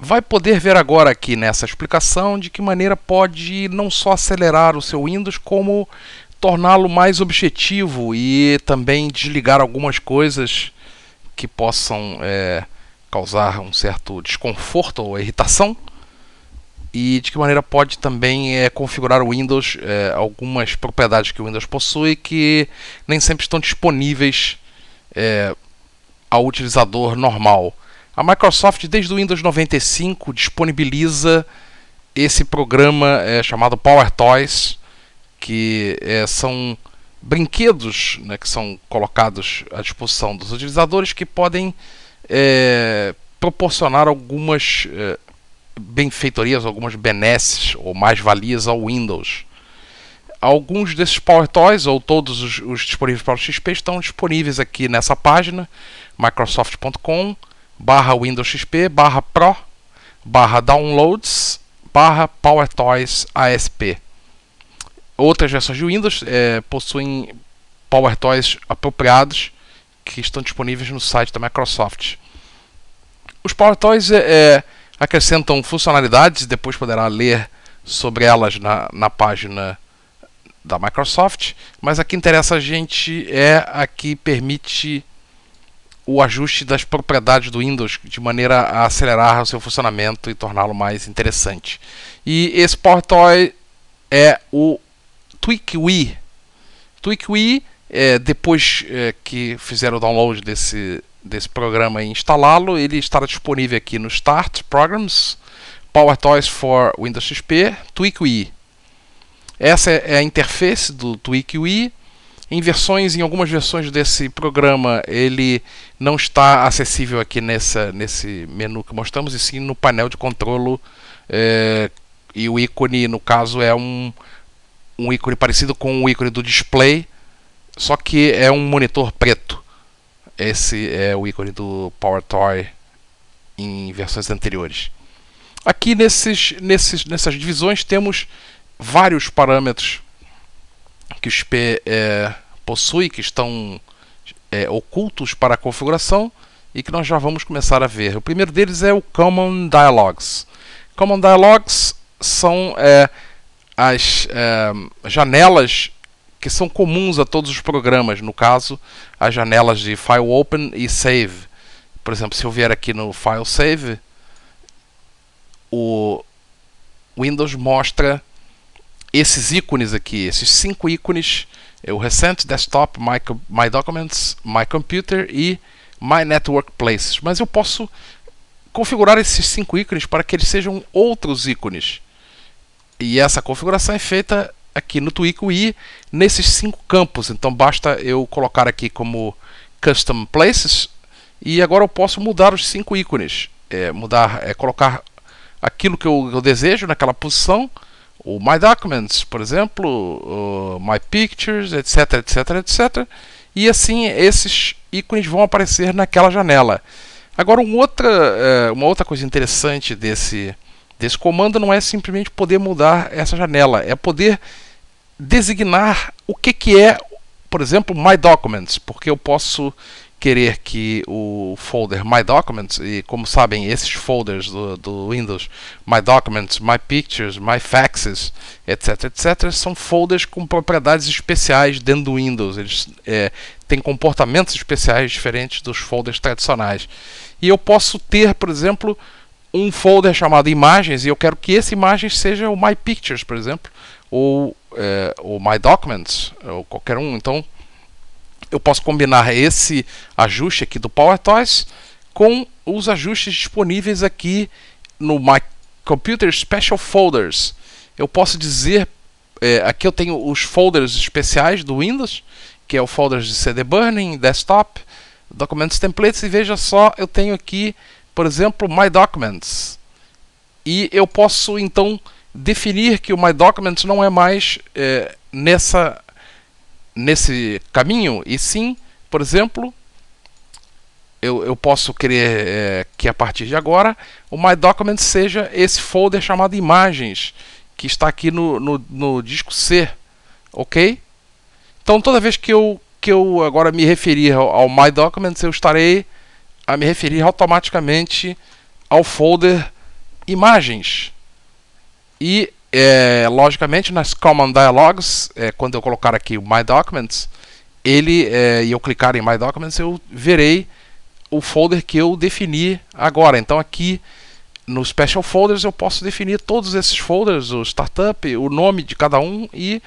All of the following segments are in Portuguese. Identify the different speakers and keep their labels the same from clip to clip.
Speaker 1: vai poder ver agora aqui nessa explicação de que maneira pode não só acelerar o seu Windows, como torná-lo mais objetivo e também desligar algumas coisas que possam é, causar um certo desconforto ou irritação e de que maneira pode também é, configurar o Windows é, algumas propriedades que o Windows possui que nem sempre estão disponíveis é, ao utilizador normal. A Microsoft desde o Windows 95 disponibiliza esse programa é, chamado Power Toys, que é, são brinquedos né, que são colocados à disposição dos utilizadores que podem é, proporcionar algumas é, benfeitorias, algumas benesses ou mais-valias ao Windows. Alguns desses Power Toys, ou todos os, os disponíveis para o XP, estão disponíveis aqui nessa página, microsoft.com, barra Windows XP, barra Pro, barra Downloads, barra Power Toys ASP. Outras versões de Windows é, possuem Power Toys apropriados que estão disponíveis no site da Microsoft. Os Power Toys é, é acrescentam funcionalidades, depois poderá ler sobre elas na, na página da Microsoft, mas a que interessa a gente é a que permite o ajuste das propriedades do Windows de maneira a acelerar o seu funcionamento e torná-lo mais interessante. E esse PowerToy é o TweakWii. TweakWii, é, depois é, que fizeram o download desse desse programa e instalá-lo, ele estará disponível aqui no Start Programs, Power Toys for Windows XP, TweakWii. Essa é a interface do TweakWii. Em versões, em algumas versões desse programa, ele não está acessível aqui nessa, nesse menu que mostramos, e sim no painel de controle. É, e o ícone, no caso, é um, um ícone parecido com o ícone do display, só que é um monitor preto. Esse é o ícone do PowerToy em versões anteriores. Aqui nesses, nesses, nessas divisões temos vários parâmetros que o XP é, possui, que estão é, ocultos para a configuração e que nós já vamos começar a ver. O primeiro deles é o Common Dialogues. Common Dialogues são é, as é, janelas que são comuns a todos os programas, no caso, as janelas de File Open e Save. Por exemplo, se eu vier aqui no File Save, o Windows mostra esses ícones aqui, esses cinco ícones, o Recent, Desktop, My, My Documents, My Computer e My Network Places. Mas eu posso configurar esses cinco ícones para que eles sejam outros ícones. E essa configuração é feita aqui no TweakWii nesses cinco campos. Então basta eu colocar aqui como Custom Places e agora eu posso mudar os cinco ícones. É, mudar, é colocar aquilo que eu, eu, desejo naquela posição, o My Documents, por exemplo, My Pictures, etc, etc, etc. E assim esses ícones vão aparecer naquela janela. Agora, um outra, é, uma outra coisa interessante desse, desse comando não é simplesmente poder mudar essa janela, é poder designar o que, que é, por exemplo, My Documents, porque eu posso querer que o folder My Documents, e como sabem, esses folders do, do, Windows, My Documents, My Pictures, My Faxes, etc, etc, são folders com propriedades especiais dentro do Windows. Eles é, têm comportamentos especiais diferentes dos folders tradicionais. E eu posso ter, por exemplo, um folder chamado imagens e eu quero que essa imagem seja o My Pictures, por exemplo, ou é, o My Documents, ou qualquer um. Então, eu posso combinar esse ajuste aqui do PowerToys com os ajustes disponíveis aqui no My Computer Special Folders. Eu posso dizer, é, aqui eu tenho os folders especiais do Windows, que é o folder de CD Burning, Desktop, Documents Templates, e veja só, eu tenho aqui por exemplo, My Documents. E eu posso então definir que o My Documents não é mais é, nessa, nesse caminho, e sim, por exemplo, eu, eu posso querer é, que a partir de agora o My Documents seja esse folder chamado Imagens, que está aqui no, no, no disco C, ok? Então toda vez que eu, que eu agora me referir ao, ao My Documents, eu estarei a me referir automaticamente ao folder imagens. E, é, logicamente, nas Common Dialogues, é, quando eu colocar aqui o My Documents, ele é, e eu clicar em My Documents, eu verei o folder que eu defini agora. Então aqui no Special Folders eu posso definir todos esses folders, o startup, o nome de cada um e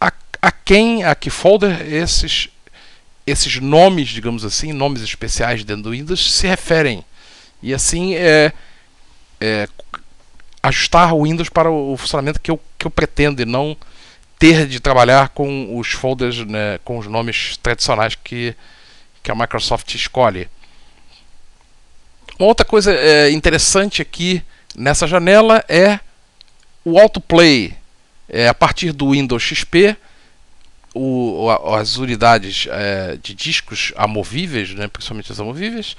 Speaker 1: a, a quem, a que folder esses, esses nomes, digamos assim, nomes especiais dentro do Windows se referem. E assim é, é ajustar o Windows para o funcionamento que eu, que eu pretendo e não ter de trabalhar com os folders, né, com os nomes tradicionais que, que a Microsoft escolhe. Uma outra coisa é, interessante aqui nessa janela é o autoplay. É, a partir do Windows XP, o, as unidades é, de discos amovíveis, né, principalmente as amovíveis,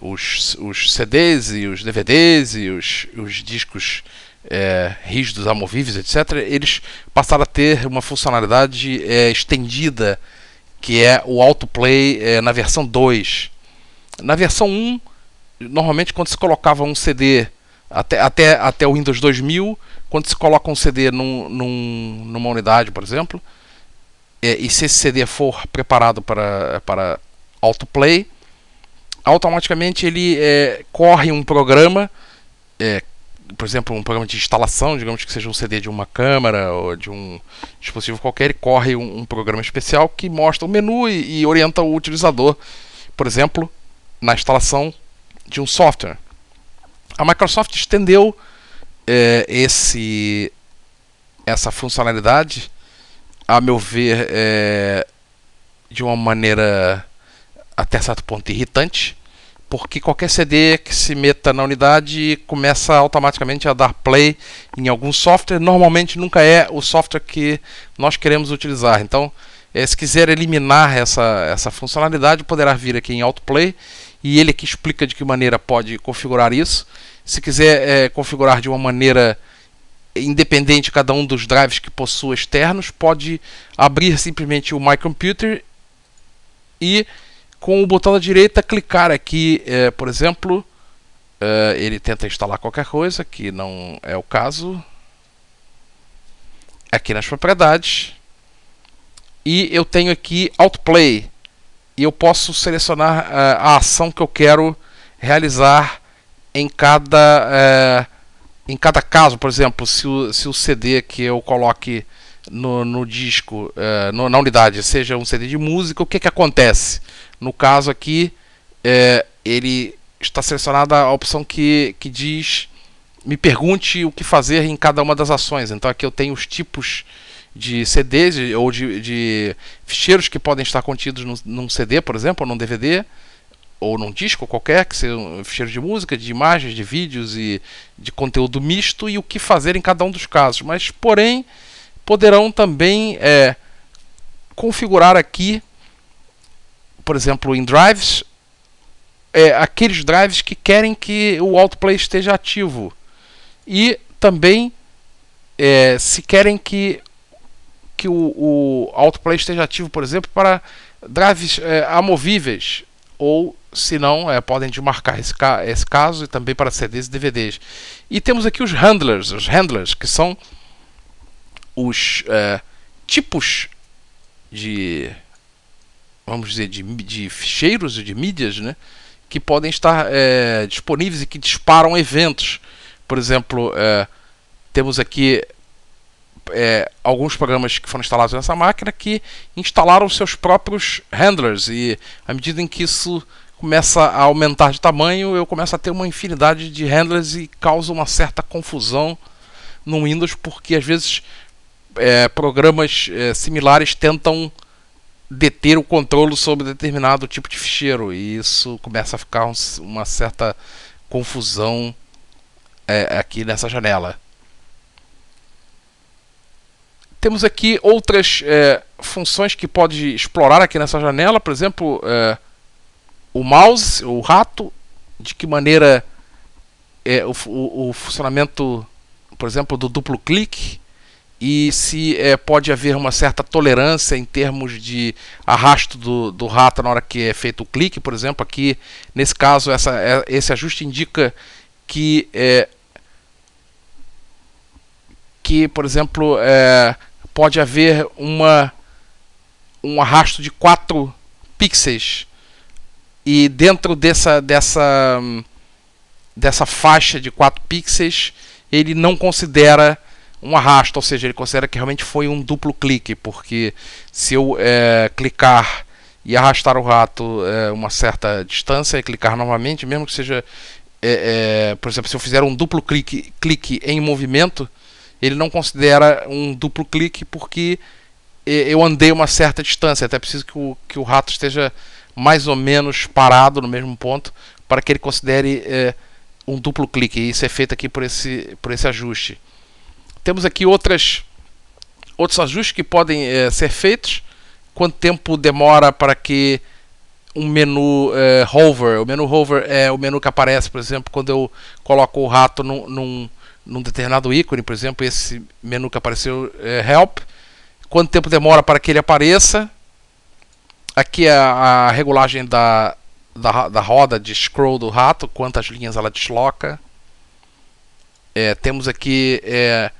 Speaker 1: os, os CDs e os DVDs e os, os discos é, rígidos, amovíveis, etc., eles passaram a ter uma funcionalidade é, estendida, que é o autoplay é, na versão 2. Na versão 1, normalmente quando se colocava um CD até, até, até o Windows 2000, quando se coloca um CD num, num, numa unidade, por exemplo, é, e se esse CD for preparado para, para autoplay, automaticamente ele é, corre um programa, é, por exemplo, um programa de instalação, digamos que seja um CD de uma câmera ou de um dispositivo qualquer, ele corre um, um programa especial que mostra o menu e, e orienta o utilizador, por exemplo, na instalação de um software. A Microsoft estendeu é, esse, essa funcionalidade, a meu ver, é, de uma maneira até certo ponto irritante, porque qualquer CD que se meta na unidade começa automaticamente a dar play em algum software. Normalmente nunca é o software que nós queremos utilizar. Então, é, se quiser eliminar essa, essa funcionalidade, poderá vir aqui em Autoplay e ele que explica de que maneira pode configurar isso. Se quiser é, configurar de uma maneira independente cada um dos drives que possua externos, pode abrir simplesmente o My Computer e com o botão da direita clicar aqui, é, por exemplo, é, ele tenta instalar qualquer coisa, que não é o caso. Aqui nas propriedades. E eu tenho aqui Outplay e eu posso selecionar uh, a ação que eu quero realizar em cada, uh, em cada caso. Por exemplo, se o, se o CD que eu coloque no, no disco, uh, no, na unidade, seja um CD de música, o que, que acontece? No caso aqui, ele está selecionada a opção que, que diz me pergunte o que fazer em cada uma das ações. Então aqui eu tenho os tipos de CDs ou de, de ficheiros que podem estar contidos num, num, CD, por exemplo, ou num DVD, ou num disco qualquer, que seja um ficheiro de música, de imagens, de vídeos e de conteúdo misto, e o que fazer em cada um dos casos. Mas, porém, poderão também é, configurar aqui, por exemplo, em drives, é, aqueles drives que querem que o autoplay esteja ativo. E também, é, se querem que que o, o autoplay esteja ativo, por exemplo, para drives é, amovíveis ou se não, é, podem desmarcar esse, ca esse caso e também para CDs e DVDs. E temos aqui os handlers, os handlers que são os é, tipos de vamos dizer de, de ficheiros de mídias, né, que podem estar é, disponíveis e que disparam eventos. Por exemplo, é, temos aqui é, alguns programas que foram instalados nessa máquina que instalaram seus próprios handlers e à medida em que isso começa a aumentar de tamanho, eu começo a ter uma infinidade de handlers e causa uma certa confusão no Windows porque às vezes programas similares tentam deter o controle sobre determinado tipo de ficheiro. E isso começa a ficar um, uma certa confusão é, aqui nessa janela. Temos aqui outras é, funções que pode explorar aqui nessa janela, por exemplo, é, o mouse, o rato, de que maneira é, o, o, o, funcionamento, por exemplo, do duplo clique e se é, pode haver uma certa tolerância em termos de arrasto do, do rato na hora que é feito o clique, por exemplo, aqui nesse caso essa, é, esse ajuste indica que é, que, por exemplo, pode haver uma, um arrasto de 4 pixels. E dentro dessa, dessa, dessa faixa de 4 pixels ele não considera um arrasto, ou seja, ele considera que realmente foi um duplo clique, porque se eu é, clicar e arrastar o rato é, uma certa distância e clicar novamente, mesmo que seja, é, é, por exemplo, se eu fizer um duplo clique, clique em movimento, ele não considera um duplo clique porque eu andei uma certa distância, até preciso que o, que o rato esteja mais ou menos parado no mesmo ponto para que ele considere é, um duplo clique. E isso é feito aqui por esse, por esse ajuste. Temos aqui outras, outros ajustes que podem é, ser feitos. Quanto tempo demora para que um menu é, hover, o menu hover é o menu que aparece, por exemplo, quando eu coloco o rato num, num, num determinado ícone, por exemplo, esse menu que apareceu é Help. Quanto tempo demora para que ele apareça? Aqui é a regulagem da, da, da roda de scroll do rato, quantas linhas ela desloca. É, temos aqui é,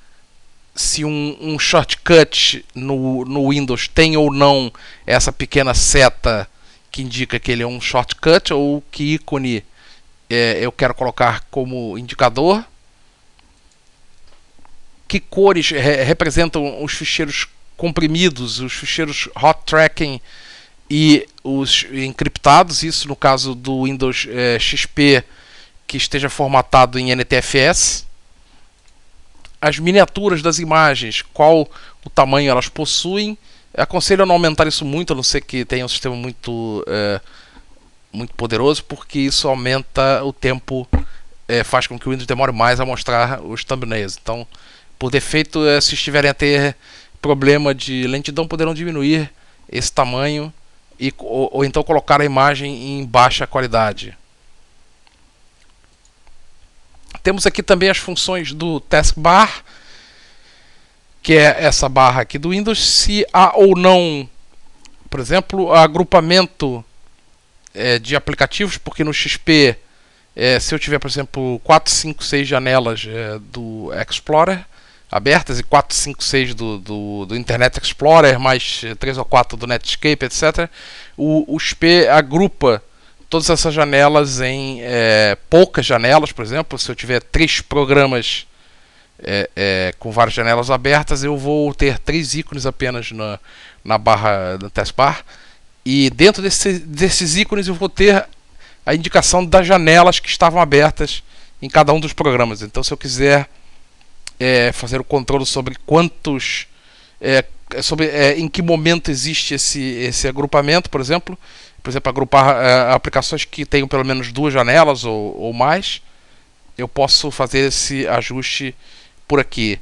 Speaker 1: se um, um, shortcut no, no Windows tem ou não essa pequena seta que indica que ele é um shortcut ou que ícone é, eu quero colocar como indicador. Que cores re representam os ficheiros comprimidos, os ficheiros hot tracking e os encriptados, isso no caso do Windows é, XP que esteja formatado em NTFS. As miniaturas das imagens, qual o tamanho elas possuem. Aconselho a não aumentar isso muito, a não ser que tenha um sistema muito, é, muito poderoso, porque isso aumenta o tempo, é, faz com que o Windows demore mais a mostrar os thumbnails. Então, por defeito, é, se estiverem a ter problema de lentidão, poderão diminuir esse tamanho e, ou, ou então colocar a imagem em baixa qualidade. Temos aqui também as funções do taskbar, que é essa barra aqui do Windows, se há ou não, por exemplo, agrupamento é, de aplicativos, porque no XP, é, se eu tiver, por exemplo, 4, 5, 6 janelas é, do Explorer, abertas e 4, 5, 6 do, do, do, Internet Explorer, mais 3 ou 4 do Netscape, etc. O, o XP agrupa todas essas janelas em é, poucas janelas, por exemplo. Se eu tiver três programas é, é, com várias janelas abertas, eu vou ter três ícones apenas na, na barra da taskbar. E dentro desse, desses ícones eu vou ter a indicação das janelas que estavam abertas em cada um dos programas. Então, se eu quiser é, fazer o controle sobre quantos. É, sobre é, em que momento existe esse, esse agrupamento, por exemplo. Por exemplo, agrupar é, aplicações que tenham pelo menos duas janelas ou, ou mais. Eu posso fazer esse ajuste por aqui.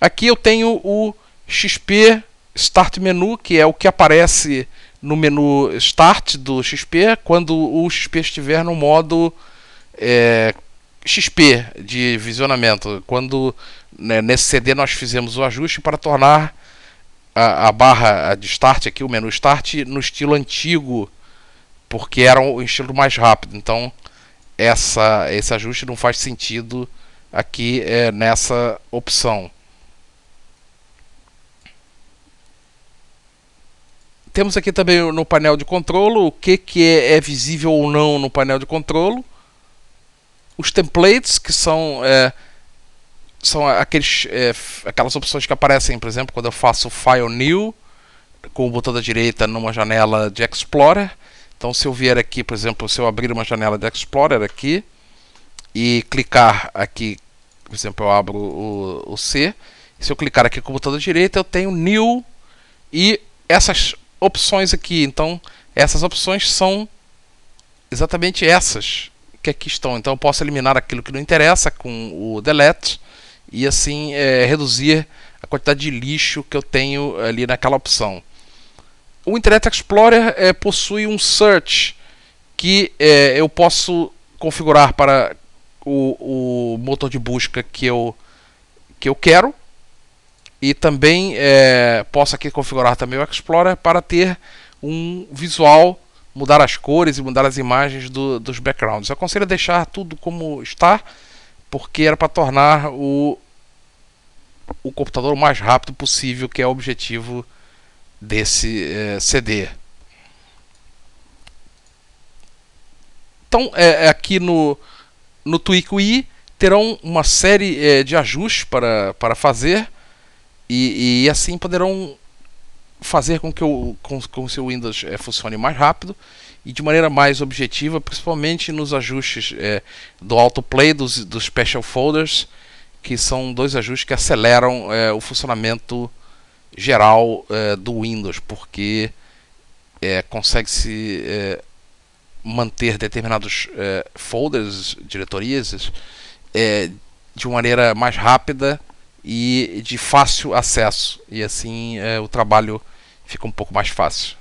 Speaker 1: Aqui eu tenho o XP Start Menu, que é o que aparece no menu Start do XP quando o XP estiver no modo é, XP de visionamento. Quando né, nesse CD nós fizemos o ajuste para tornar a, a, barra de start aqui, o menu start, no estilo antigo, porque era um estilo mais rápido. Então essa, esse ajuste não faz sentido aqui é, nessa opção. Temos aqui também no painel de controle o que, que é, é visível ou não no painel de controle. Os templates, que são é, são aqueles, é, aquelas opções que aparecem, por exemplo, quando eu faço File New com o botão da direita numa janela de Explorer. Então, se eu vier aqui, por exemplo, se eu abrir uma janela de Explorer aqui e clicar aqui, por exemplo, eu abro o, o C. Se eu clicar aqui com o botão da direita, eu tenho New e essas opções aqui. Então, essas opções são exatamente essas que aqui estão. Então, eu posso eliminar aquilo que não interessa com o Delete e assim é, reduzir a quantidade de lixo que eu tenho ali naquela opção. O Internet Explorer é, possui um search que é, eu posso configurar para o, o, motor de busca que eu, que eu quero e também é, posso aqui configurar também o Explorer para ter um visual, mudar as cores e mudar as imagens do, dos backgrounds. Eu aconselho deixar tudo como está porque era para tornar o, o computador o mais rápido possível, que é o objetivo desse é, CD. Então, é, aqui no, no TweakWi terão uma série é, de ajustes para, para fazer e, e, assim poderão fazer com que o com, com seu Windows é, funcione mais rápido e de maneira mais objetiva, principalmente nos ajustes é, do autoplay dos, dos special folders, que são dois ajustes que aceleram o funcionamento geral é, do Windows, porque é, consegue-se é, manter determinados é, folders, diretorias, de maneira mais rápida e de fácil acesso, e assim o trabalho fica um pouco mais fácil.